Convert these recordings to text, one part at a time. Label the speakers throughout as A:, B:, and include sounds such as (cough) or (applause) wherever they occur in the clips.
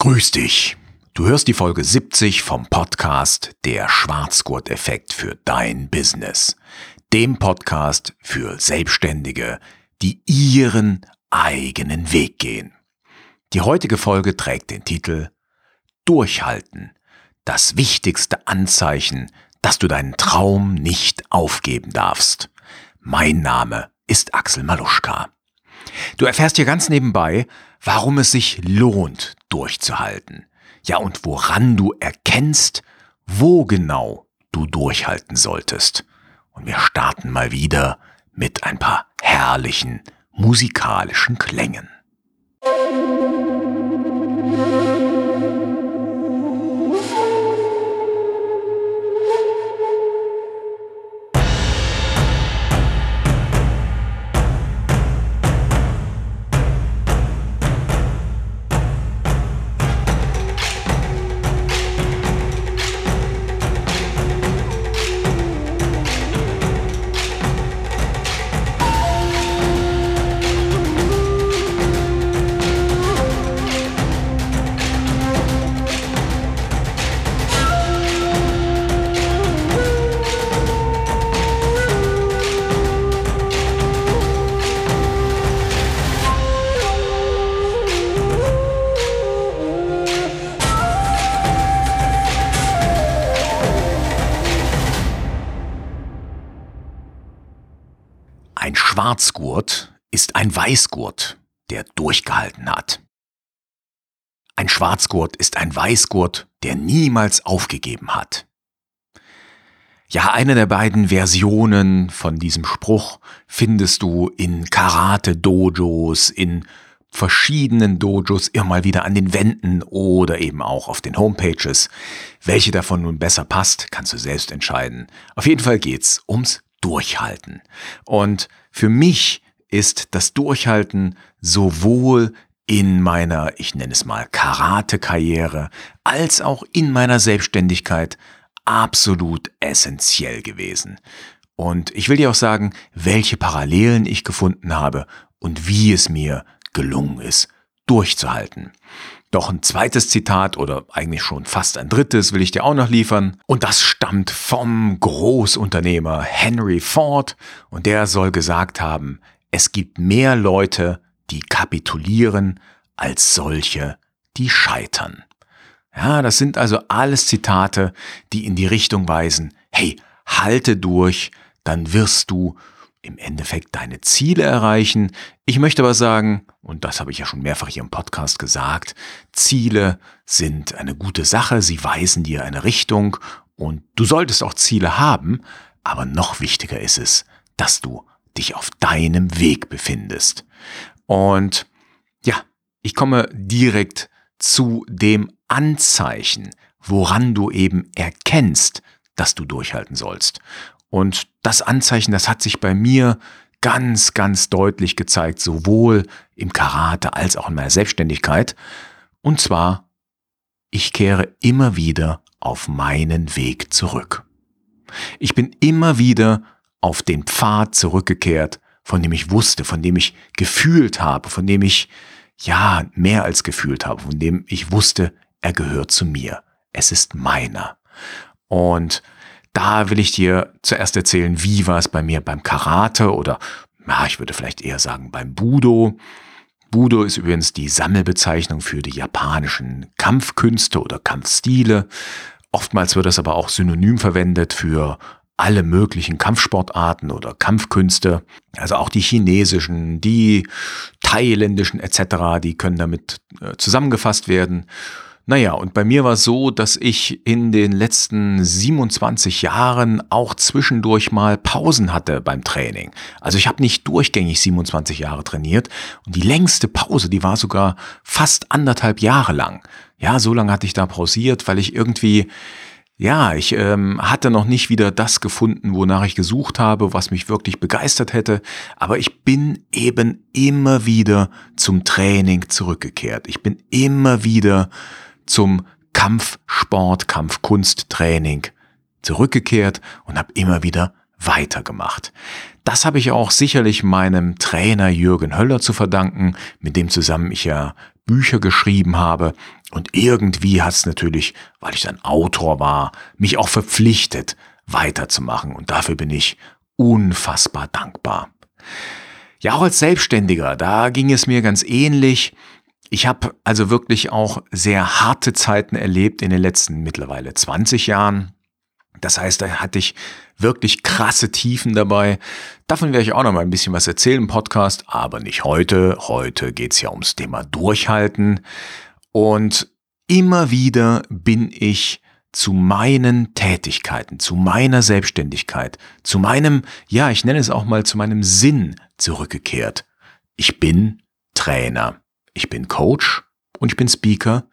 A: Grüß dich. Du hörst die Folge 70 vom Podcast Der Schwarzgurt-Effekt für dein Business. Dem Podcast für Selbstständige, die ihren eigenen Weg gehen. Die heutige Folge trägt den Titel Durchhalten. Das wichtigste Anzeichen, dass du deinen Traum nicht aufgeben darfst. Mein Name ist Axel Maluschka. Du erfährst hier ganz nebenbei, warum es sich lohnt, durchzuhalten. Ja, und woran du erkennst, wo genau du durchhalten solltest. Und wir starten mal wieder mit ein paar herrlichen musikalischen Klängen. Schwarzgurt ist ein Weißgurt, der durchgehalten hat. Ein Schwarzgurt ist ein Weißgurt, der niemals aufgegeben hat. Ja, eine der beiden Versionen von diesem Spruch findest du in Karate-Dojos, in verschiedenen Dojos immer mal wieder an den Wänden oder eben auch auf den Homepages. Welche davon nun besser passt, kannst du selbst entscheiden. Auf jeden Fall geht's ums Durchhalten. Und für mich ist das Durchhalten sowohl in meiner, ich nenne es mal, Karate-Karriere, als auch in meiner Selbstständigkeit absolut essentiell gewesen. Und ich will dir auch sagen, welche Parallelen ich gefunden habe und wie es mir gelungen ist, durchzuhalten. Doch ein zweites Zitat oder eigentlich schon fast ein drittes will ich dir auch noch liefern. Und das stammt vom Großunternehmer Henry Ford. Und der soll gesagt haben, es gibt mehr Leute, die kapitulieren, als solche, die scheitern. Ja, das sind also alles Zitate, die in die Richtung weisen, hey, halte durch, dann wirst du im Endeffekt deine Ziele erreichen. Ich möchte aber sagen, und das habe ich ja schon mehrfach hier im Podcast gesagt, Ziele sind eine gute Sache, sie weisen dir eine Richtung und du solltest auch Ziele haben, aber noch wichtiger ist es, dass du dich auf deinem Weg befindest. Und ja, ich komme direkt zu dem Anzeichen, woran du eben erkennst, dass du durchhalten sollst. Und das Anzeichen, das hat sich bei mir ganz, ganz deutlich gezeigt, sowohl im Karate als auch in meiner Selbstständigkeit. Und zwar, ich kehre immer wieder auf meinen Weg zurück. Ich bin immer wieder auf den Pfad zurückgekehrt, von dem ich wusste, von dem ich gefühlt habe, von dem ich, ja, mehr als gefühlt habe, von dem ich wusste, er gehört zu mir. Es ist meiner. Und da will ich dir zuerst erzählen, wie war es bei mir beim Karate oder, ja, ich würde vielleicht eher sagen beim Budo. Budo ist übrigens die Sammelbezeichnung für die japanischen Kampfkünste oder Kampfstile. Oftmals wird das aber auch synonym verwendet für alle möglichen Kampfsportarten oder Kampfkünste, also auch die chinesischen, die thailändischen etc., die können damit äh, zusammengefasst werden. Naja, und bei mir war es so, dass ich in den letzten 27 Jahren auch zwischendurch mal Pausen hatte beim Training. Also ich habe nicht durchgängig 27 Jahre trainiert und die längste Pause, die war sogar fast anderthalb Jahre lang. Ja, so lange hatte ich da pausiert, weil ich irgendwie, ja, ich ähm, hatte noch nicht wieder das gefunden, wonach ich gesucht habe, was mich wirklich begeistert hätte. Aber ich bin eben immer wieder zum Training zurückgekehrt. Ich bin immer wieder zum Kampfsport, Kampfkunsttraining zurückgekehrt und habe immer wieder weitergemacht. Das habe ich auch sicherlich meinem Trainer Jürgen Höller zu verdanken, mit dem zusammen ich ja Bücher geschrieben habe, Und irgendwie hat es natürlich, weil ich dann Autor war, mich auch verpflichtet, weiterzumachen. Und dafür bin ich unfassbar dankbar. Ja, auch als Selbstständiger, da ging es mir ganz ähnlich. Ich habe also wirklich auch sehr harte Zeiten erlebt in den letzten mittlerweile 20 Jahren. Das heißt, da hatte ich wirklich krasse Tiefen dabei. Davon werde ich auch noch mal ein bisschen was erzählen im Podcast, aber nicht heute. Heute geht es ja ums Thema Durchhalten. Und immer wieder bin ich zu meinen Tätigkeiten, zu meiner Selbstständigkeit, zu meinem, ja, ich nenne es auch mal zu meinem Sinn zurückgekehrt. Ich bin Trainer. Ich bin Coach und ich bin Speaker.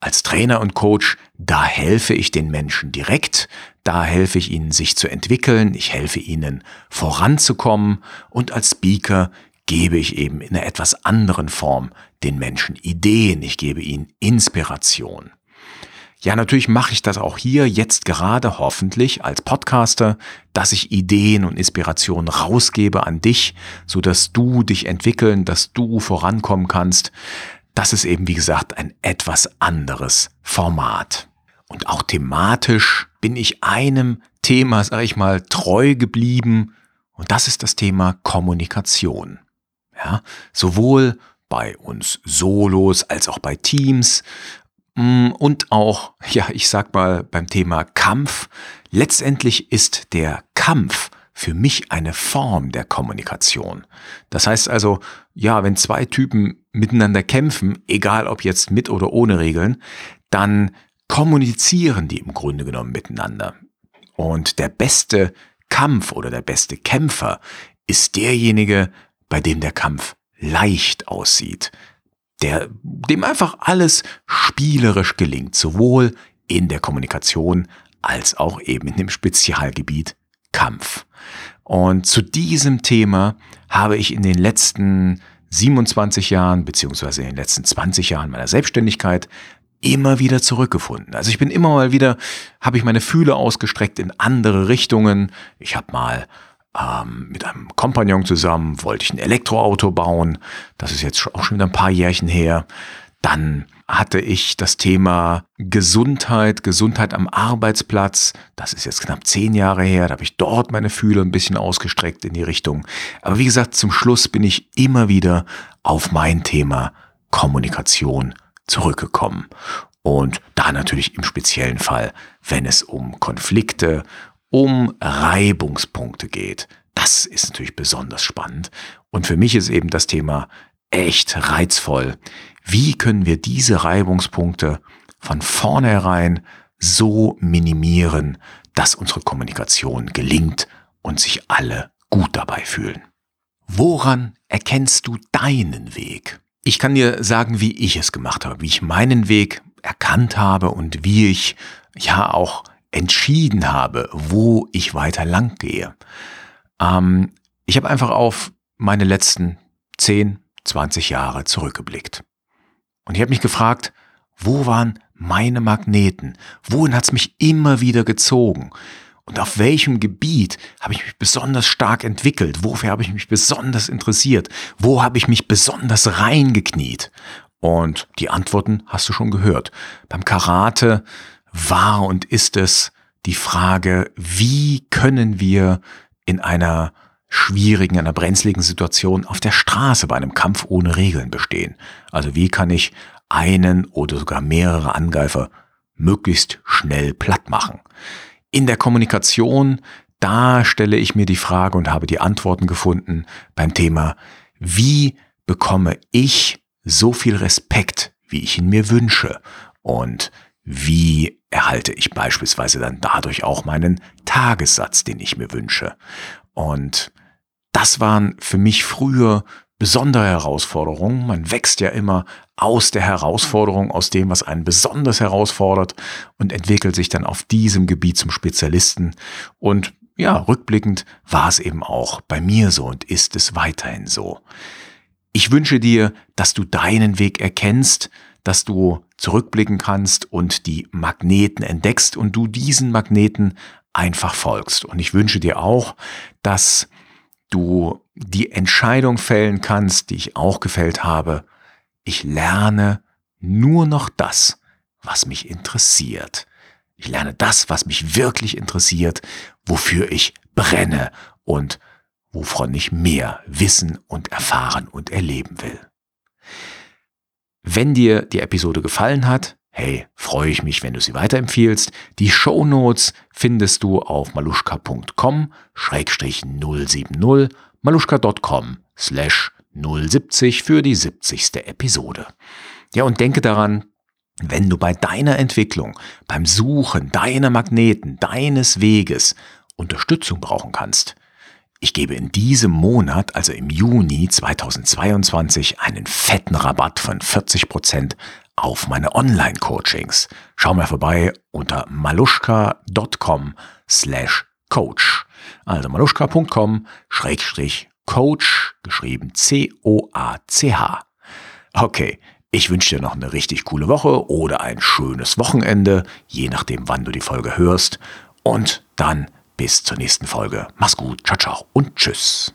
A: Als Trainer und Coach, da helfe ich den Menschen direkt, da helfe ich ihnen, sich zu entwickeln, ich helfe ihnen voranzukommen und als Speaker gebe ich eben in einer etwas anderen Form den Menschen Ideen, ich gebe ihnen Inspiration. Ja, natürlich mache ich das auch hier jetzt gerade hoffentlich als Podcaster, dass ich Ideen und Inspirationen rausgebe an dich, so dass du dich entwickeln, dass du vorankommen kannst. Das ist eben, wie gesagt, ein etwas anderes Format. Und auch thematisch bin ich einem Thema, sag ich mal, treu geblieben. Und das ist das Thema Kommunikation. Ja, sowohl bei uns Solos als auch bei Teams und auch, (laughs) ja, ich sag mal beim Thema Kampf. Letztendlich ist der Kampf für mich eine Form der Kommunikation. Das heißt also, ja, wenn zwei Typen miteinander kämpfen, egal ob jetzt mit oder ohne Regeln, dann kommunizieren die im Grunde genommen miteinander. Und der beste Kampf oder der beste Kämpfer ist derjenige, bei dem der Kampf leicht aussieht, der, dem einfach alles spielerisch gelingt, sowohl in der Kommunikation als auch eben in dem Spezialgebiet Kampf. Und zu diesem Thema habe ich in den letzten 27 Jahren, beziehungsweise in den letzten 20 Jahren meiner Selbstständigkeit immer wieder zurückgefunden. Also ich bin immer mal wieder, habe ich meine Fühle ausgestreckt in andere Richtungen. Ich habe mal ähm, mit einem Kompagnon zusammen, wollte ich ein Elektroauto bauen. Das ist jetzt auch schon wieder ein paar Jährchen her. Dann hatte ich das Thema Gesundheit, Gesundheit am Arbeitsplatz. Das ist jetzt knapp zehn Jahre her. Da habe ich dort meine Fühle ein bisschen ausgestreckt in die Richtung. Aber wie gesagt, zum Schluss bin ich immer wieder auf mein Thema Kommunikation zurückgekommen. Und da natürlich im speziellen Fall, wenn es um Konflikte, um Reibungspunkte geht. Das ist natürlich besonders spannend. Und für mich ist eben das Thema echt reizvoll. Wie können wir diese Reibungspunkte von vornherein so minimieren, dass unsere Kommunikation gelingt und sich alle gut dabei fühlen? Woran erkennst du deinen Weg? Ich kann dir sagen, wie ich es gemacht habe, wie ich meinen Weg erkannt habe und wie ich ja auch entschieden habe, wo ich weiter lang gehe. Ähm, ich habe einfach auf meine letzten 10, 20 Jahre zurückgeblickt. Und ich habe mich gefragt, wo waren meine Magneten? Wohin hat es mich immer wieder gezogen? Und auf welchem Gebiet habe ich mich besonders stark entwickelt? Wofür habe ich mich besonders interessiert? Wo habe ich mich besonders reingekniet? Und die Antworten hast du schon gehört. Beim Karate war und ist es die Frage, wie können wir in einer schwierigen, einer brenzligen Situation auf der Straße bei einem Kampf ohne Regeln bestehen? Also wie kann ich einen oder sogar mehrere Angreifer möglichst schnell platt machen? In der Kommunikation, da stelle ich mir die Frage und habe die Antworten gefunden beim Thema, wie bekomme ich so viel Respekt, wie ich ihn mir wünsche? Und wie erhalte ich beispielsweise dann dadurch auch meinen Tagessatz, den ich mir wünsche? Und das waren für mich früher besondere Herausforderungen. Man wächst ja immer aus der Herausforderung, aus dem, was einen besonders herausfordert und entwickelt sich dann auf diesem Gebiet zum Spezialisten. Und ja, rückblickend war es eben auch bei mir so und ist es weiterhin so. Ich wünsche dir, dass du deinen Weg erkennst, dass du zurückblicken kannst und die Magneten entdeckst und du diesen Magneten einfach folgst. Und ich wünsche dir auch, dass du die Entscheidung fällen kannst, die ich auch gefällt habe, ich lerne nur noch das, was mich interessiert. Ich lerne das, was mich wirklich interessiert, wofür ich brenne und wovon ich mehr wissen und erfahren und erleben will. Wenn dir die Episode gefallen hat, hey, freue ich mich, wenn du sie weiterempfiehlst. Die Show Notes findest du auf maluschka.com-070 maluschka.com slash 070 für die 70. Episode. Ja, und denke daran, wenn du bei deiner Entwicklung, beim Suchen deiner Magneten, deines Weges Unterstützung brauchen kannst, ich gebe in diesem Monat, also im Juni 2022, einen fetten Rabatt von 40% auf meine Online-Coachings. Schau mal vorbei unter maluschka.com slash coach. Also maluschka.com schrägstrich coach, geschrieben C-O-A-C-H. Okay, ich wünsche dir noch eine richtig coole Woche oder ein schönes Wochenende, je nachdem wann du die Folge hörst. Und dann bis zur nächsten Folge. Mach's gut, ciao, ciao und tschüss.